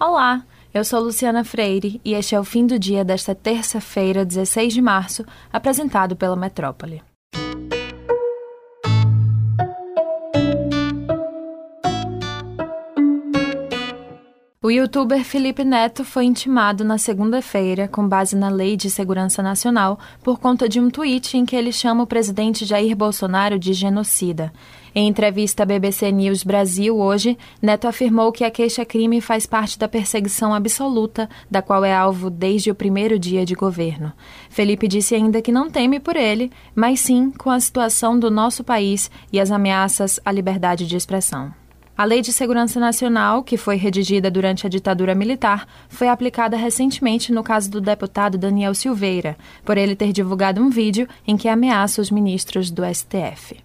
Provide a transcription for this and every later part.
Olá, eu sou Luciana Freire e este é o fim do dia desta terça-feira, 16 de março, apresentado pela Metrópole. O youtuber Felipe Neto foi intimado na segunda-feira, com base na Lei de Segurança Nacional, por conta de um tweet em que ele chama o presidente Jair Bolsonaro de genocida. Em entrevista à BBC News Brasil hoje, Neto afirmou que a queixa-crime faz parte da perseguição absoluta, da qual é alvo desde o primeiro dia de governo. Felipe disse ainda que não teme por ele, mas sim com a situação do nosso país e as ameaças à liberdade de expressão. A Lei de Segurança Nacional, que foi redigida durante a ditadura militar, foi aplicada recentemente no caso do deputado Daniel Silveira, por ele ter divulgado um vídeo em que ameaça os ministros do STF.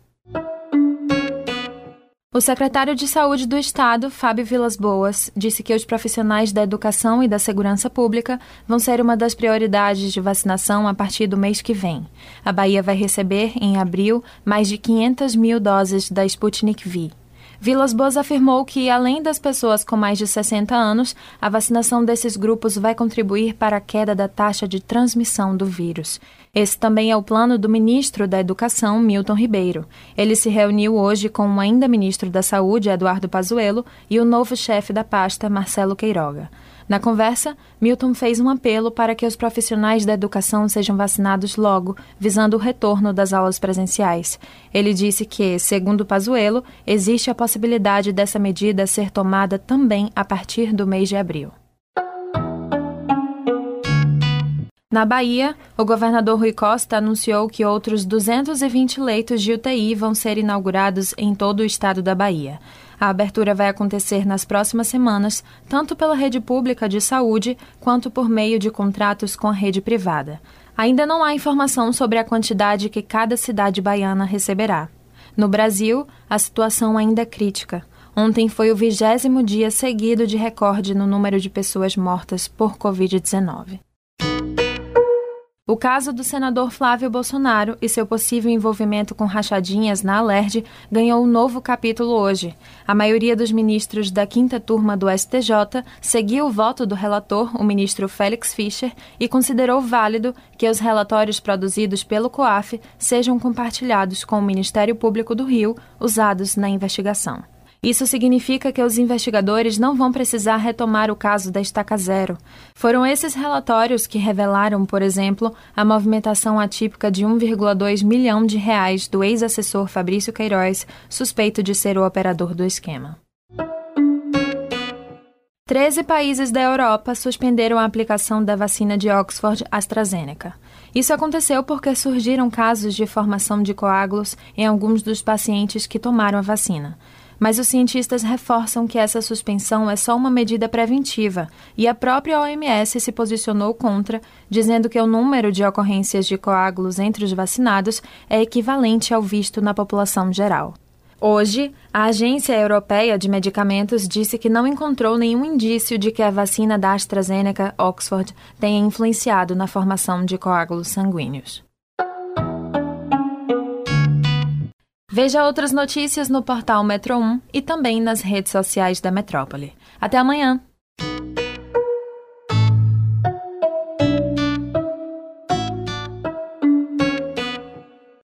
O secretário de Saúde do Estado, Fábio Vilas Boas, disse que os profissionais da educação e da segurança pública vão ser uma das prioridades de vacinação a partir do mês que vem. A Bahia vai receber, em abril, mais de 500 mil doses da Sputnik V. Vilas Boas afirmou que, além das pessoas com mais de 60 anos, a vacinação desses grupos vai contribuir para a queda da taxa de transmissão do vírus. Esse também é o plano do ministro da Educação, Milton Ribeiro. Ele se reuniu hoje com o ainda ministro da Saúde, Eduardo Pazuello, e o novo chefe da pasta, Marcelo Queiroga. Na conversa, Milton fez um apelo para que os profissionais da educação sejam vacinados logo, visando o retorno das aulas presenciais. Ele disse que, segundo Pazuello, existe a possibilidade dessa medida ser tomada também a partir do mês de abril. Na Bahia, o governador Rui Costa anunciou que outros 220 leitos de UTI vão ser inaugurados em todo o estado da Bahia. A abertura vai acontecer nas próximas semanas, tanto pela rede pública de saúde quanto por meio de contratos com a rede privada. Ainda não há informação sobre a quantidade que cada cidade baiana receberá. No Brasil, a situação ainda é crítica. Ontem foi o vigésimo dia seguido de recorde no número de pessoas mortas por Covid-19. O caso do senador Flávio Bolsonaro e seu possível envolvimento com rachadinhas na Alerj ganhou um novo capítulo hoje. A maioria dos ministros da quinta turma do STJ seguiu o voto do relator, o ministro Félix Fischer, e considerou válido que os relatórios produzidos pelo COAF sejam compartilhados com o Ministério Público do Rio, usados na investigação. Isso significa que os investigadores não vão precisar retomar o caso da Estaca Zero. Foram esses relatórios que revelaram, por exemplo, a movimentação atípica de 1,2 milhão de reais do ex-assessor Fabrício Queiroz, suspeito de ser o operador do esquema. Treze países da Europa suspenderam a aplicação da vacina de Oxford AstraZeneca. Isso aconteceu porque surgiram casos de formação de coágulos em alguns dos pacientes que tomaram a vacina. Mas os cientistas reforçam que essa suspensão é só uma medida preventiva e a própria OMS se posicionou contra, dizendo que o número de ocorrências de coágulos entre os vacinados é equivalente ao visto na população geral. Hoje, a Agência Europeia de Medicamentos disse que não encontrou nenhum indício de que a vacina da AstraZeneca Oxford tenha influenciado na formação de coágulos sanguíneos. Veja outras notícias no portal Metro 1 e também nas redes sociais da Metrópole. Até amanhã!